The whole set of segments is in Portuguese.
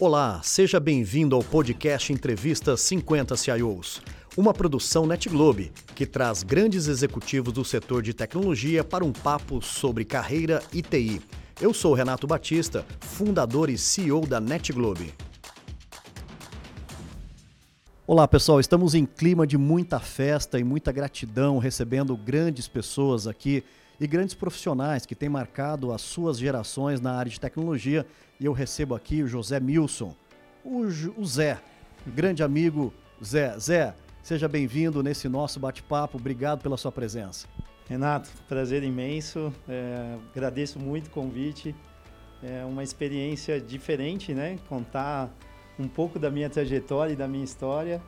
Olá, seja bem-vindo ao podcast Entrevista 50 CIOs, uma produção NetGlobe que traz grandes executivos do setor de tecnologia para um papo sobre carreira e TI. Eu sou Renato Batista, fundador e CEO da NetGlobe. Olá pessoal, estamos em clima de muita festa e muita gratidão, recebendo grandes pessoas aqui e grandes profissionais que têm marcado as suas gerações na área de tecnologia. E eu recebo aqui o José Milson, o, o Zé, grande amigo Zé. Zé, seja bem-vindo nesse nosso bate-papo. Obrigado pela sua presença. Renato, prazer imenso. É, agradeço muito o convite. É uma experiência diferente, né? Contar um pouco da minha trajetória e da minha história.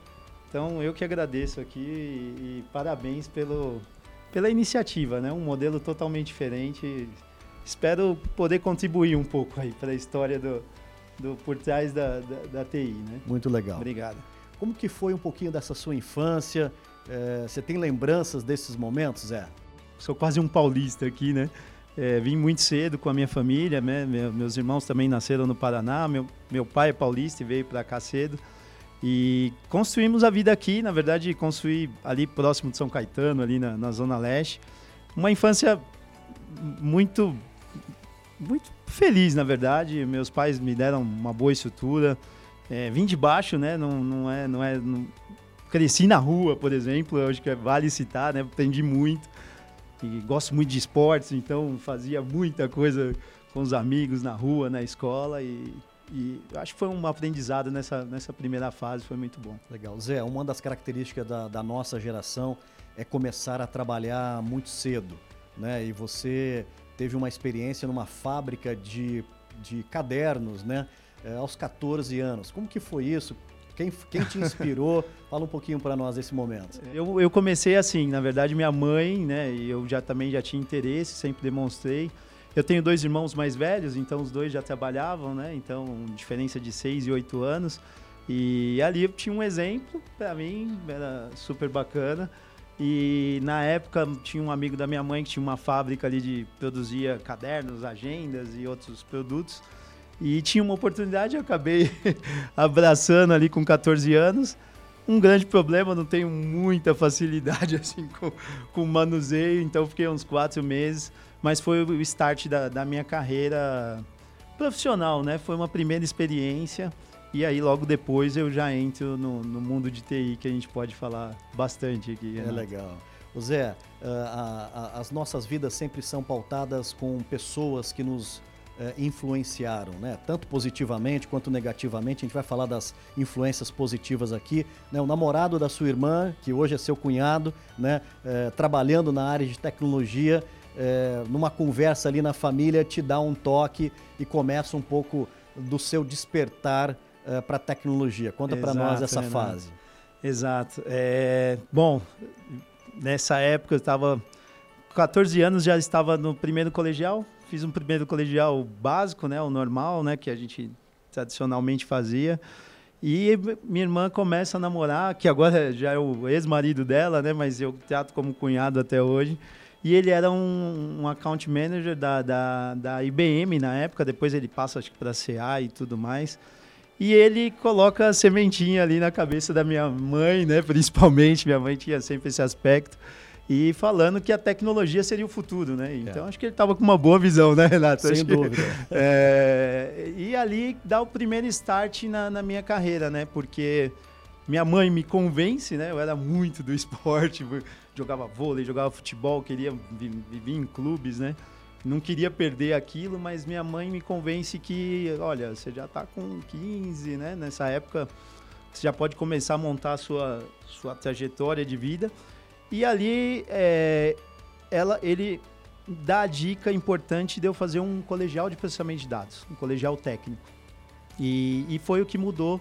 Então, eu que agradeço aqui e, e parabéns pelo, pela iniciativa, né? Um modelo totalmente diferente. Espero poder contribuir um pouco aí para a história do, do por trás da, da, da, TI, né? Muito legal. Obrigado. Como que foi um pouquinho dessa sua infância? É, você tem lembranças desses momentos, Zé? Sou quase um paulista aqui, né? É, vim muito cedo com a minha família, né? meus irmãos também nasceram no Paraná, meu, meu pai é paulista e veio para cá cedo. E construímos a vida aqui, na verdade, construí ali próximo de São Caetano, ali na, na Zona Leste. Uma infância muito, muito feliz, na verdade. Meus pais me deram uma boa estrutura. É, vim de baixo, né? Não, não é. Não é não... Cresci na rua, por exemplo, acho que vale citar, né? Aprendi muito. E gosto muito de esportes, então fazia muita coisa com os amigos na rua, na escola. E e acho que foi um aprendizado nessa, nessa primeira fase, foi muito bom. Legal. Zé, uma das características da, da nossa geração é começar a trabalhar muito cedo. Né? E você teve uma experiência numa fábrica de, de cadernos, né? É, aos 14 anos. Como que foi isso? Quem, quem te inspirou? Fala um pouquinho para nós desse momento. Eu, eu comecei assim, na verdade, minha mãe, né? E eu já também já tinha interesse, sempre demonstrei. Eu tenho dois irmãos mais velhos, então os dois já trabalhavam, né? Então, diferença de seis e oito anos. E ali eu tinha um exemplo, para mim, era super bacana. E na época tinha um amigo da minha mãe que tinha uma fábrica ali de produzia cadernos, agendas e outros produtos. E tinha uma oportunidade, eu acabei abraçando ali com 14 anos. Um grande problema, não tenho muita facilidade assim com, com manuseio, então fiquei uns quatro meses mas foi o start da, da minha carreira profissional, né? Foi uma primeira experiência e aí logo depois eu já entro no, no mundo de TI que a gente pode falar bastante aqui. É legal. O Zé, uh, a, a, as nossas vidas sempre são pautadas com pessoas que nos uh, influenciaram, né? Tanto positivamente quanto negativamente. A gente vai falar das influências positivas aqui. Né? O namorado da sua irmã, que hoje é seu cunhado, né? Uh, trabalhando na área de tecnologia é, numa conversa ali na família, te dá um toque e começa um pouco do seu despertar é, para a tecnologia. Conta para nós essa Renato. fase. Exato. É, bom, nessa época eu estava 14 anos, já estava no primeiro colegial. Fiz um primeiro colegial básico, né, o normal, né, que a gente tradicionalmente fazia. E minha irmã começa a namorar, que agora já é o ex-marido dela, né, mas eu trato como cunhado até hoje. E ele era um, um account manager da, da, da IBM na época, depois ele passa para CA e tudo mais. E ele coloca a sementinha ali na cabeça da minha mãe, né? Principalmente, minha mãe tinha sempre esse aspecto. E falando que a tecnologia seria o futuro, né? Então é. acho que ele estava com uma boa visão, né, Renato? Sem acho dúvida. Que, é, e ali dá o primeiro start na, na minha carreira, né? Porque minha mãe me convence, né? Eu era muito do esporte, jogava vôlei, jogava futebol, queria viver em clubes, né? Não queria perder aquilo, mas minha mãe me convence que, olha, você já está com 15, né? Nessa época, você já pode começar a montar a sua, sua trajetória de vida. E ali, é, ela, ele dá a dica importante de eu fazer um colegial de processamento de dados, um colegial técnico. E, e foi o que mudou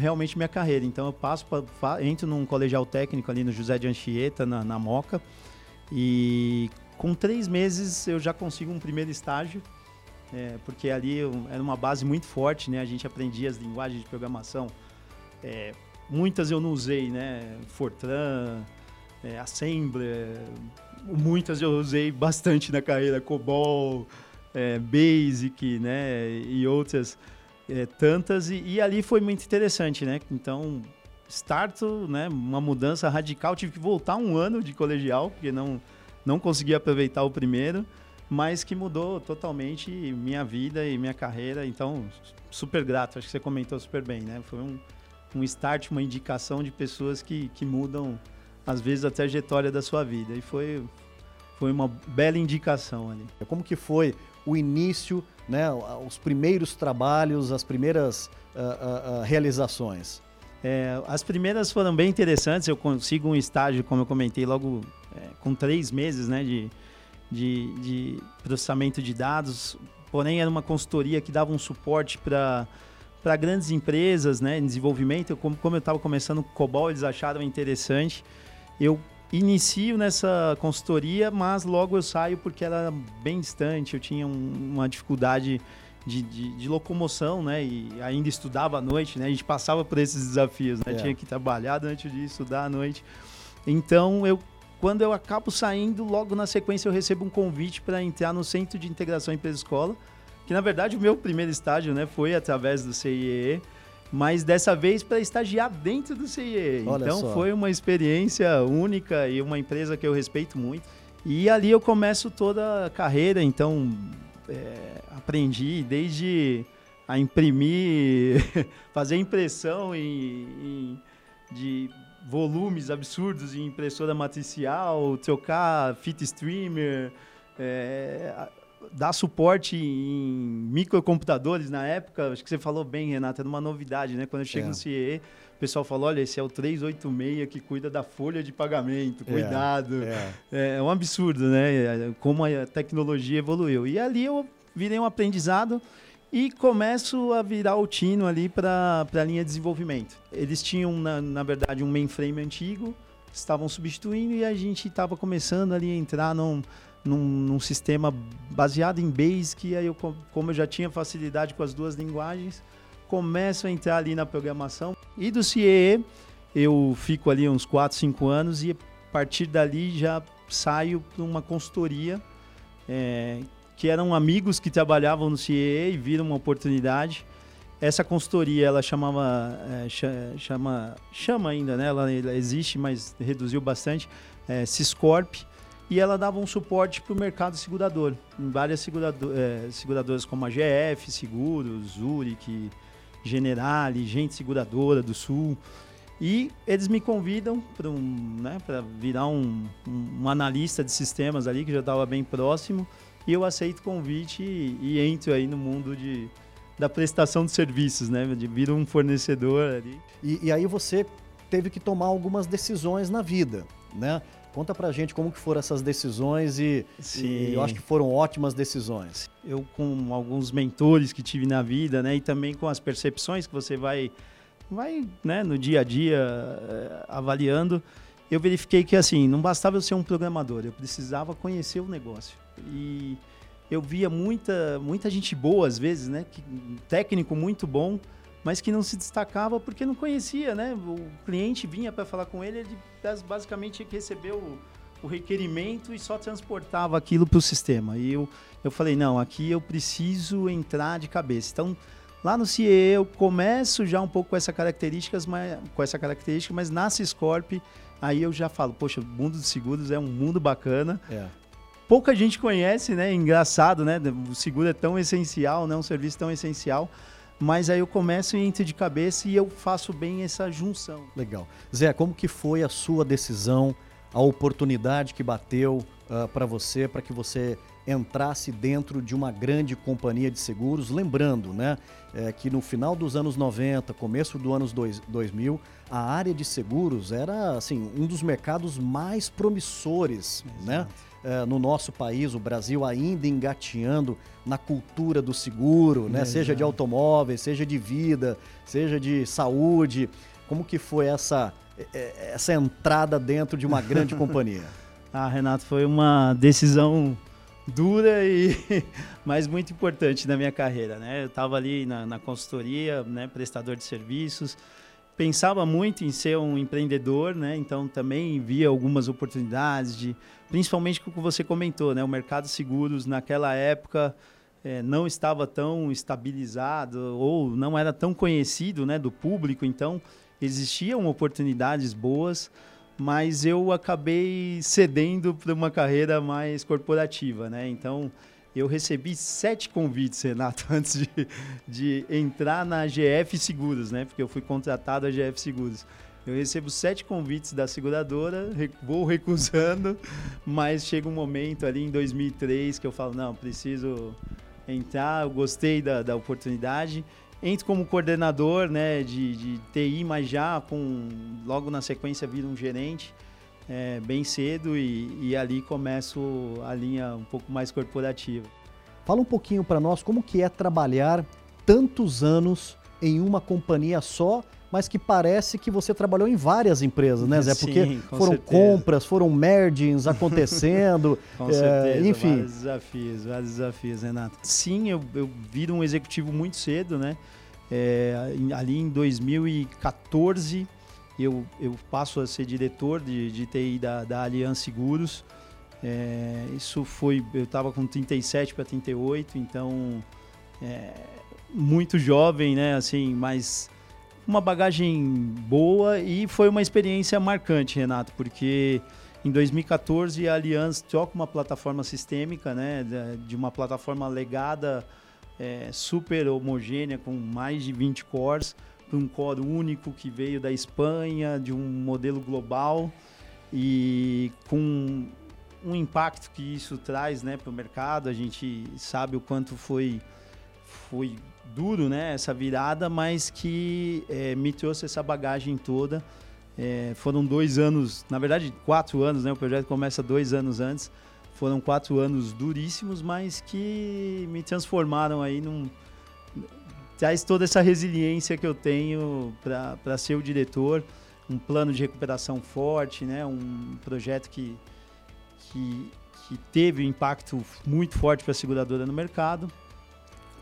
realmente minha carreira. Então eu passo pra, entro num colegial técnico ali no José de Anchieta, na, na Moca, e com três meses eu já consigo um primeiro estágio, é, porque ali eu, era uma base muito forte, né? A gente aprendia as linguagens de programação. É, muitas eu não usei, né? Fortran, é, Assembler, muitas eu usei bastante na carreira, COBOL, é, Basic, né? E outras é, tantas, e, e, ali foi muito interessante, né? Então, starto, né, uma mudança radical, tive que voltar um ano de colegial, porque não, não consegui aproveitar o primeiro, mas que mudou totalmente minha vida e minha carreira, então, super grato, acho que você comentou super bem, né? Foi um, um start, uma indicação de pessoas que, que mudam, às vezes, a trajetória da sua vida, e foi, foi uma bela indicação ali. Como que foi o início, né, os primeiros trabalhos, as primeiras uh, uh, realizações? É, as primeiras foram bem interessantes. Eu consigo um estágio, como eu comentei, logo é, com três meses né, de, de, de, processamento de dados. Porém, era uma consultoria que dava um suporte para para grandes empresas né, em desenvolvimento. Como, como eu estava começando com COBOL, eles acharam interessante. Eu inicio nessa consultoria, mas logo eu saio porque era bem distante, eu tinha um, uma dificuldade de, de, de, locomoção, né? E ainda estudava à noite, né? A gente passava por esses desafios, né? É. Tinha que trabalhar durante o dia, estudar à noite. Então, eu, quando eu acabo saindo, logo na sequência eu recebo um convite para entrar no Centro de Integração Empresa-Escola, que na verdade o meu primeiro estágio, né? Foi através do CIE mas dessa vez para estagiar dentro do CIE. Olha então só. foi uma experiência única e uma empresa que eu respeito muito. E ali eu começo toda a carreira, então é, aprendi desde a imprimir, fazer impressão em, em, de volumes absurdos em impressora matricial, trocar fita streamer, é, dar suporte em microcomputadores na época, acho que você falou bem, Renata, era uma novidade, né? Quando eu chego é. no CIE, o pessoal falou, olha, esse é o 386 que cuida da folha de pagamento, é, cuidado. É, é. é um absurdo, né? Como a tecnologia evoluiu. E ali eu virei um aprendizado e começo a virar o tino ali para a linha de desenvolvimento. Eles tinham, na, na verdade, um mainframe antigo, estavam substituindo e a gente estava começando ali a entrar num num, num, sistema baseado em Basic, aí eu, como eu já tinha facilidade com as duas linguagens, começo a entrar ali na programação. E do CIE, eu fico ali uns 4, 5 anos e a partir dali já saio para uma consultoria, é, que eram amigos que trabalhavam no CIE e viram uma oportunidade. Essa consultoria, ela chamava, é, chama, chama ainda, né? Ela, ela existe, mas reduziu bastante, é, Ciscorp e ela dava um suporte para o mercado segurador, em várias segurador, é, seguradoras como a GF Seguros, Zurich, Generali, Gente Seguradora do Sul. E eles me convidam para um, né, virar um, um, um, analista de sistemas ali, que já estava bem próximo. E eu aceito o convite e, e, entro aí no mundo de, da prestação de serviços, né? De vir um fornecedor ali. E, e aí você teve que tomar algumas decisões na vida, né? Conta pra gente como que foram essas decisões e, e, eu acho que foram ótimas decisões. Eu com alguns mentores que tive na vida, né, e também com as percepções que você vai vai, né, no dia a dia eh, avaliando, eu verifiquei que assim, não bastava eu ser um programador, eu precisava conhecer o negócio. E eu via muita muita gente boa às vezes, né, que, técnico muito bom, mas que não se destacava porque não conhecia, né? O cliente vinha para falar com ele, ele basicamente tinha que receber o, o requerimento e só transportava aquilo para o sistema. E eu, eu falei, não, aqui eu preciso entrar de cabeça. Então, lá no CIE eu começo já um pouco com essa características, mas, com essa característica, mas na Ciscorp, aí eu já falo, poxa, o mundo dos seguros é um mundo bacana. É. Pouca gente conhece, né? Engraçado, né? O seguro é tão essencial, né? Um serviço tão essencial mas aí eu começo e entro de cabeça e eu faço bem essa junção. Legal. Zé, como que foi a sua decisão, a oportunidade que bateu uh, ah, para você, para que você entrasse dentro de uma grande companhia de seguros? Lembrando, né, é, que no final dos anos 90, começo do anos dois, 2000, a área de seguros era assim um dos mercados mais promissores, né? Exato. né? Uh, no nosso país, o Brasil ainda engateando na cultura do seguro, né? seja de automóveis, seja de vida, seja de saúde. Como que foi essa, eh, eh, essa entrada dentro de uma grande companhia? Ah, Renato, foi uma decisão dura e mas muito importante na minha carreira, né? Eu estava ali na, na consultoria, né, prestador de serviços, pensava muito em ser um empreendedor, né? Então também via algumas oportunidades de, principalmente com o que você comentou, né? O mercado de seguros naquela época é, não estava tão estabilizado ou não era tão conhecido né, do público, então existiam oportunidades boas, mas eu acabei cedendo para uma carreira mais corporativa, né? Então eu recebi sete convites, Renato, antes de, de entrar na GF Seguros, né? Porque eu fui contratado a GF Seguros. Eu recebo sete convites da seguradora, vou recusando, mas chega um momento ali em 2003 que eu falo, não, preciso entrar, eu gostei da, da oportunidade. Entro como coordenador né, de, de TI, mas já com, logo na sequência vira um gerente é, bem cedo e, e ali começo a linha um pouco mais corporativa. Fala um pouquinho para nós como que é trabalhar tantos anos em uma companhia só mas que parece que você trabalhou em várias empresas, né, Zé? Porque Sim, foram certeza. compras, foram mergings acontecendo. com é, certeza, enfim. vários desafios, vários desafios, Renato. Sim, eu, eu viro um executivo muito cedo, né? É, ali em 2014, eu, eu passo a ser diretor de, de TI da, da Aliança Seguros. É, isso foi, eu estava com 37 para 38, então é, muito jovem, né? Assim, mas uma bagagem boa e foi uma experiência marcante, Renato, porque em 2014 a Allianz troca uma plataforma sistêmica, né, de uma plataforma legada é, super homogênea com mais de 20 cores para um core único que veio da Espanha, de um modelo global e com um impacto que isso traz né, para o mercado. A gente sabe o quanto foi, foi duro, né, essa virada, mas que é, me trouxe essa bagagem toda. É, foram dois anos, na verdade quatro anos, né? O projeto começa dois anos antes. Foram quatro anos duríssimos, mas que me transformaram aí num traz toda essa resiliência que eu tenho para ser o diretor, um plano de recuperação forte, né? Um projeto que que, que teve um impacto muito forte para a seguradora no mercado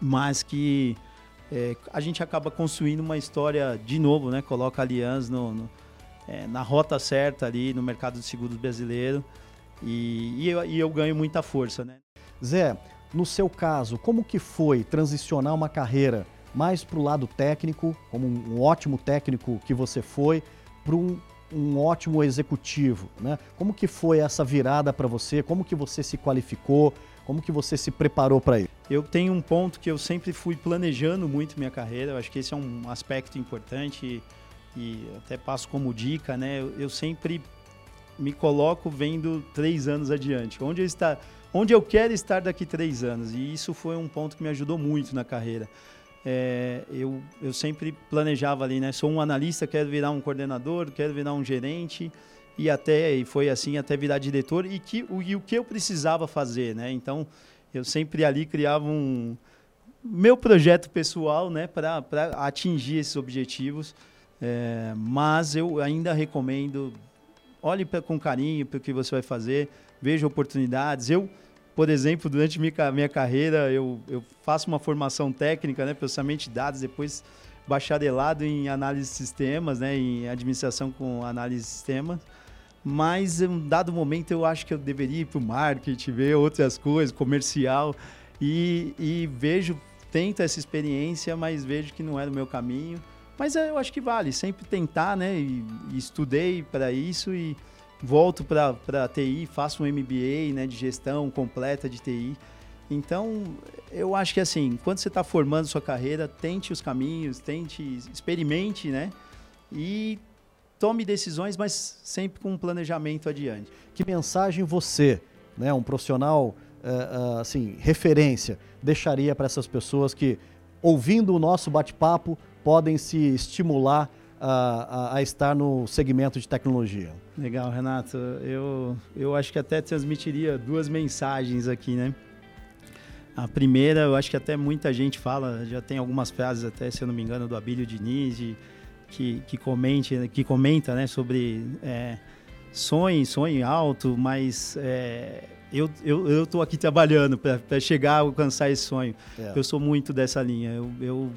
mas que é, a gente acaba construindo uma história de novo, né? Coloca a Allianz no, no é, na rota certa ali no mercado de seguros brasileiro e, e, eu, e eu ganho muita força, né? Zé, no seu caso, como que foi transicionar uma carreira mais para o lado técnico, como um ótimo técnico que você foi, para um, um ótimo executivo, né? Como que foi essa virada para você? Como que você se qualificou? Como que você se preparou para isso? Eu tenho um ponto que eu sempre fui planejando muito minha carreira. Eu acho que esse é um aspecto importante e, e até passo como dica, né? Eu, eu, sempre me coloco vendo três anos adiante. Onde eu, está, onde eu quero estar daqui três anos. E isso foi um ponto que me ajudou muito na carreira. É, eu, eu sempre planejava ali, né? Sou um analista, quero virar um coordenador, quero virar um gerente e até e foi assim até virar diretor e que o, e o que eu precisava fazer, né? Então eu sempre ali criava um meu projeto pessoal, né, para atingir esses objetivos. É, mas eu ainda recomendo olhe pra, com carinho para o que você vai fazer, veja oportunidades. Eu, por exemplo, durante minha, minha carreira, eu, eu faço uma formação técnica, né, processamento de dados, depois bacharelado em análise de sistemas, né, em administração com análise de sistemas mas em um dado momento eu acho que eu deveria ir para o marketing, ver outras coisas, comercial, e, e vejo, tento essa experiência, mas vejo que não é o meu caminho. Mas eu acho que vale, sempre tentar, né? E, e estudei para isso e volto para TI, faço um MBA né, de gestão completa de TI. Então, eu acho que assim, quando você está formando sua carreira, tente os caminhos, tente, experimente, né? E tome decisões, mas sempre com um planejamento adiante. Que mensagem você, né, um profissional uh, assim referência, deixaria para essas pessoas que, ouvindo o nosso bate-papo, podem se estimular a, a, a, estar no segmento de tecnologia? Legal, Renato. Eu, eu acho que até transmitiria duas mensagens aqui, né? A primeira, eu acho que até muita gente fala, já tem algumas frases até, se eu não me engano, do Abílio Diniz, de, que, que, comente, que comenta né, sobre é, sonho, sonho alto, mas é, eu, eu, eu tô aqui trabalhando para chegar a alcançar esse sonho. É. Eu sou muito dessa linha. Eu, eu,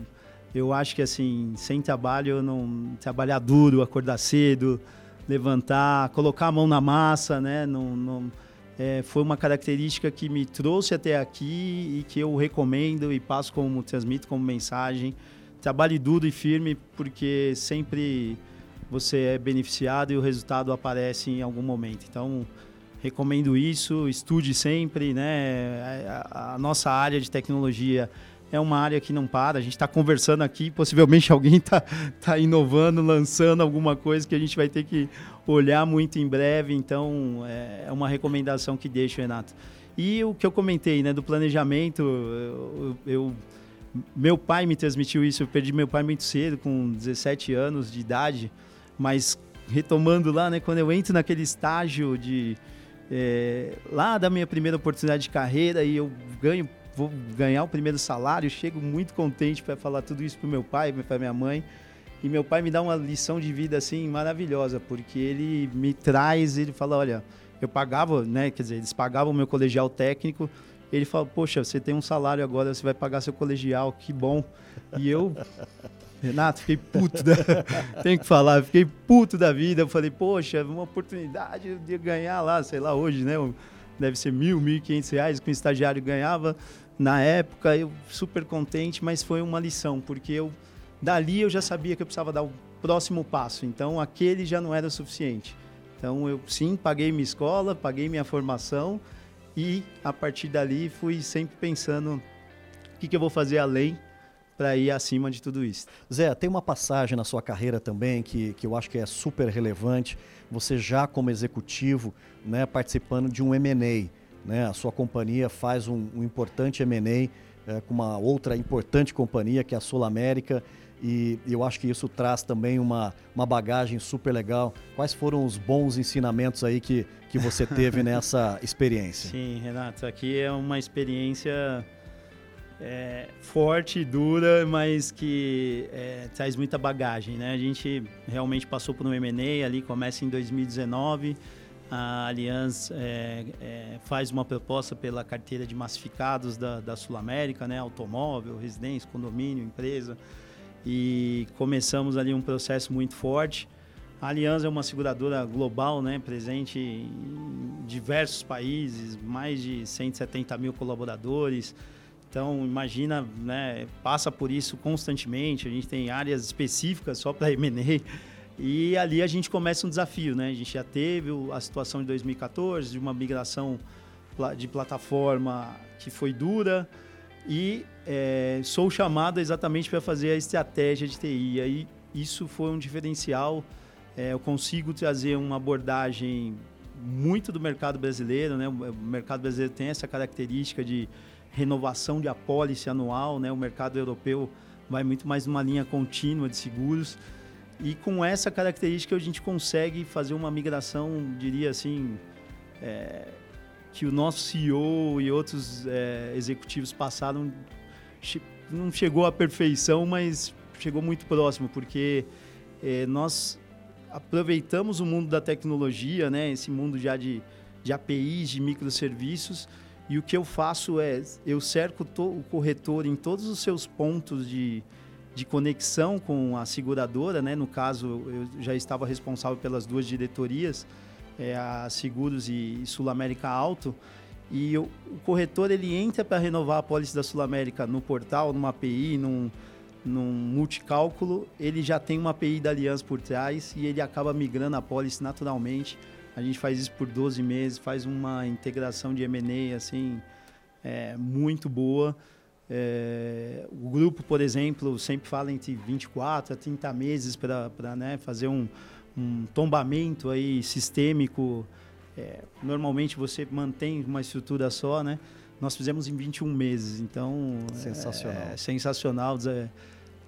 eu acho que assim, sem trabalho, não trabalhar duro, acordar cedo, levantar, colocar a mão na massa, né? Não, não, é, foi uma característica que me trouxe até aqui e que eu recomendo e passo como transmito como mensagem. Trabalhe duro e firme, porque sempre você é beneficiado e o resultado aparece em algum momento. Então, recomendo isso, estude sempre, né? A, a nossa área de tecnologia é uma área que não para. A gente está conversando aqui, possivelmente alguém está tá inovando, lançando alguma coisa que a gente vai ter que olhar muito em breve. Então, é, é uma recomendação que deixo, Renato. E o que eu comentei, né, do planejamento, eu, eu, meu pai me transmitiu isso. Eu perdi meu pai muito cedo, com 17 anos de idade, mas retomando lá, né, quando eu entro naquele estágio de é, lá da minha primeira oportunidade de carreira e eu ganho, vou ganhar o primeiro salário, chego muito contente para falar tudo isso pro meu pai, para minha mãe. E meu pai me dá uma lição de vida assim maravilhosa, porque ele me traz, ele fala, olha, eu pagava, né, quer dizer, eles pagavam o meu colegial técnico. Ele fala, poxa, você tem um salário agora, você vai pagar seu colegial, que bom. E eu, Renato, fiquei puto, da... tenho que falar, fiquei puto da vida. Eu falei, poxa, uma oportunidade de ganhar lá, sei lá, hoje, né, deve ser mil, mil e quinhentos reais que um estagiário ganhava. Na época, eu super contente, mas foi uma lição, porque eu Dali eu já sabia que eu precisava dar o próximo passo, então aquele já não era o suficiente. Então eu sim paguei minha escola, paguei minha formação e a partir dali fui sempre pensando o que, que eu vou fazer além para ir acima de tudo isso. Zé, tem uma passagem na sua carreira também que, que eu acho que é super relevante. Você já como executivo, né, participando de um M&A, né, a sua companhia faz um, um importante M&A é, com uma outra importante companhia que é a Sul América e eu acho que isso traz também uma, uma bagagem super legal. Quais foram os bons ensinamentos aí que, que você teve nessa experiência? Sim, Renato, aqui é uma experiência é, forte, dura, mas que é, traz muita bagagem, né? A gente realmente passou por um M&A ali, começa em 2019, a Allianz é, é, faz uma proposta pela carteira de massificados da, da Sul América, né? Automóvel, residência, condomínio, empresa e começamos ali um processo muito forte. A Aliança é uma seguradora global, né, presente em diversos países, mais de 170 mil colaboradores. Então, imagina, né, passa por isso constantemente. A gente tem áreas específicas só para M&A. E ali a gente começa um desafio, né? A gente já teve a situação de 2014, de uma migração de plataforma que foi dura, e é, sou chamado exatamente para fazer a estratégia de TI. E aí isso foi um diferencial. É, eu consigo trazer uma abordagem muito do mercado brasileiro, né? O mercado brasileiro tem essa característica de renovação de apólice anual, né? O mercado europeu vai muito mais numa linha contínua de seguros. E com essa característica a gente consegue fazer uma migração, diria assim, é, que o nosso CEO e outros é, executivos passaram não chegou à perfeição, mas chegou muito próximo, porque é, nós aproveitamos o mundo da tecnologia, né, esse mundo já de, de APIs, de microserviços, e o que eu faço é, eu cerco o corretor em todos os seus pontos de, de conexão com a seguradora, né? No caso, eu já estava responsável pelas duas diretorias, é, a Seguros e Sul América Alto. E o, o corretor ele entra para renovar a pólice da Sul América no portal, numa API, num, num multicálculo, ele já tem uma API da Aliança por trás e ele acaba migrando a pólice naturalmente. A gente faz isso por 12 meses, faz uma integração de M&A assim, é, muito boa. É, o grupo, por exemplo, sempre fala entre 24 a 30 meses para né, fazer um, um tombamento aí sistêmico. É, normalmente você mantém uma estrutura só, né? Nós fizemos em 21 meses, então sensacional. É, é sensacional.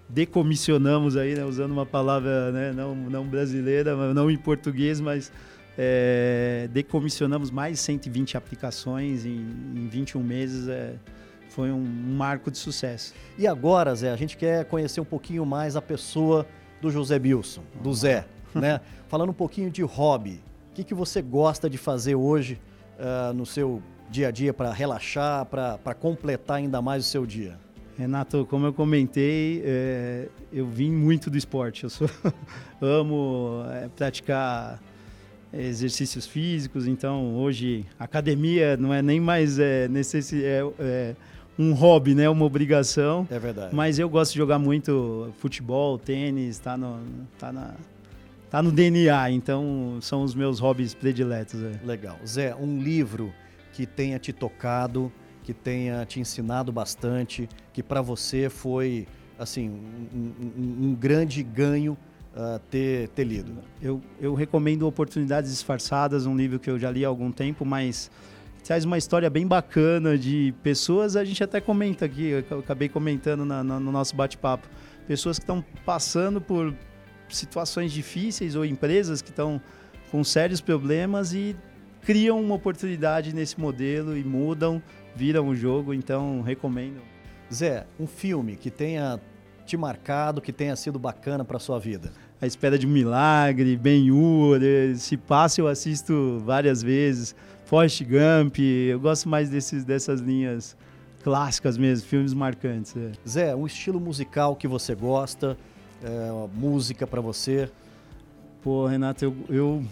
Decomissionamos aí, né, usando uma palavra né, não, não brasileira, não em português, mas é, decomissionamos mais de 120 aplicações em, em 21 meses. É, foi um, um marco de sucesso. E agora, Zé, a gente quer conhecer um pouquinho mais a pessoa do José Bilson, do Zé né? Falando um pouquinho de hobby, o que, que você gosta de fazer hoje uh, no seu dia a dia para relaxar, para completar ainda mais o seu dia? Renato, como eu comentei, é, eu vim muito do esporte. Eu sou, amo é, praticar exercícios físicos. Então, hoje, academia não é nem mais é, necessi é, é um hobby, né? Uma obrigação. É verdade. Mas eu gosto de jogar muito futebol, tênis, tá no, tá na, tá no DNA. Então, são os meus hobbies prediletos. É. Legal. Zé, um livro que tenha te tocado, que tenha te ensinado bastante, que para você foi, assim, um, um, um grande ganho uh, ter, ter lido? Eu, eu recomendo Oportunidades Disfarçadas, um livro que eu já li há algum tempo, mas traz uma história bem bacana de pessoas, a gente até comenta aqui, eu acabei comentando na, na, no nosso bate-papo, pessoas que estão passando por situações difíceis ou empresas que estão com sérios problemas e criam uma oportunidade nesse modelo e mudam, viram o jogo, então recomendo. Zé, um filme que tenha te marcado, que tenha sido bacana para sua vida? A Espera de um Milagre, Ben-Hur, se passa eu assisto várias vezes. Forrest Gump, eu gosto mais desses, dessas linhas clássicas mesmo, filmes marcantes. É. Zé, um estilo musical que você gosta, é, música para você? Pô, Renato, eu, eu,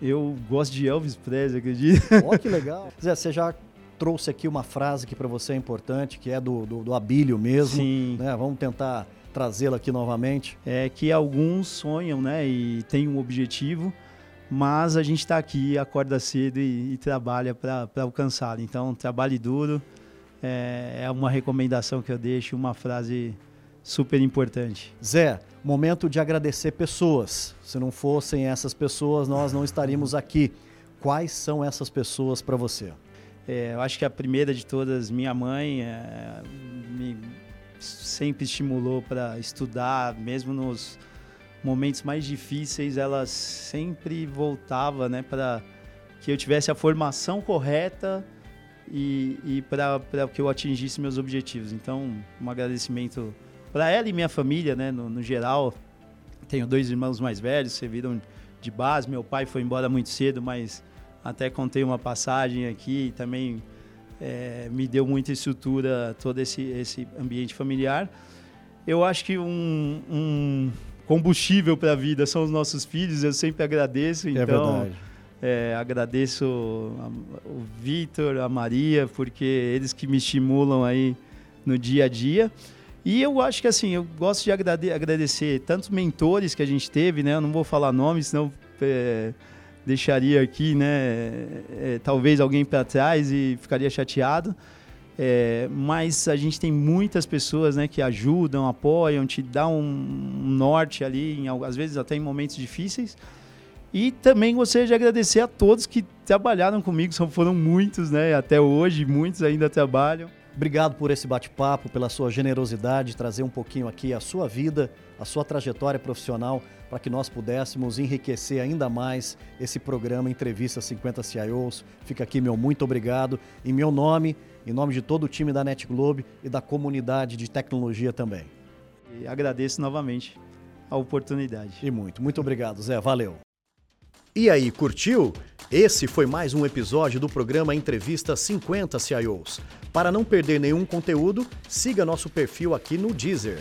eu gosto de Elvis Presley, acredita? Ó, oh, que legal. Zé, você já trouxe aqui uma frase que para você é importante, que é do, do, do Abílio mesmo. Sim. Né? Vamos tentar trazê-la aqui novamente? É que alguns sonham, né, e têm um objetivo, mas a gente está aqui, acorda cedo e, e trabalha para alcançá-lo. Então, trabalhe duro é, é uma recomendação que eu deixo, uma frase super importante. Zé, momento de agradecer pessoas. Se não fossem essas pessoas, nós não estaríamos aqui. Quais são essas pessoas para você? É, eu acho que a primeira de todas, minha mãe, é, me sempre estimulou para estudar, mesmo nos momentos mais difíceis, ela sempre voltava, né, para que eu tivesse a formação correta e, e para que eu atingisse meus objetivos. Então, um agradecimento para ela e minha família, né, no, no, geral. Tenho dois irmãos mais velhos, serviram de base. Meu pai foi embora muito cedo, mas até contei uma passagem aqui também é, me deu muita estrutura todo esse, esse ambiente familiar. Eu acho que um, um combustível para a vida são os nossos filhos, eu sempre agradeço. É então, é, agradeço o Vitor, a Maria, porque eles que me estimulam aí no dia a dia. E eu acho que assim, eu gosto de agradecer tantos mentores que a gente teve, né? Eu não vou falar nomes, senão é, deixaria aqui, né, é, talvez alguém para trás e ficaria chateado. É, mas a gente tem muitas pessoas né, que ajudam, apoiam, te dão um norte ali, em, às vezes até em momentos difíceis. E também gostaria de agradecer a todos que trabalharam comigo, são, foram muitos, né? Até hoje, muitos ainda trabalham. Obrigado por esse bate-papo, pela sua generosidade, trazer um pouquinho aqui a sua vida, a sua trajetória profissional, para que nós pudéssemos enriquecer ainda mais esse programa Entrevista 50 CIOs. Fica aqui meu muito obrigado. Em meu nome, em nome de todo o time da Net Globe e da comunidade de tecnologia também. E agradeço novamente a oportunidade. E muito, muito obrigado, Zé. Valeu. E aí, curtiu? Esse foi mais um episódio do programa Entrevista 50 CIOs. Para não perder nenhum conteúdo, siga nosso perfil aqui no Deezer.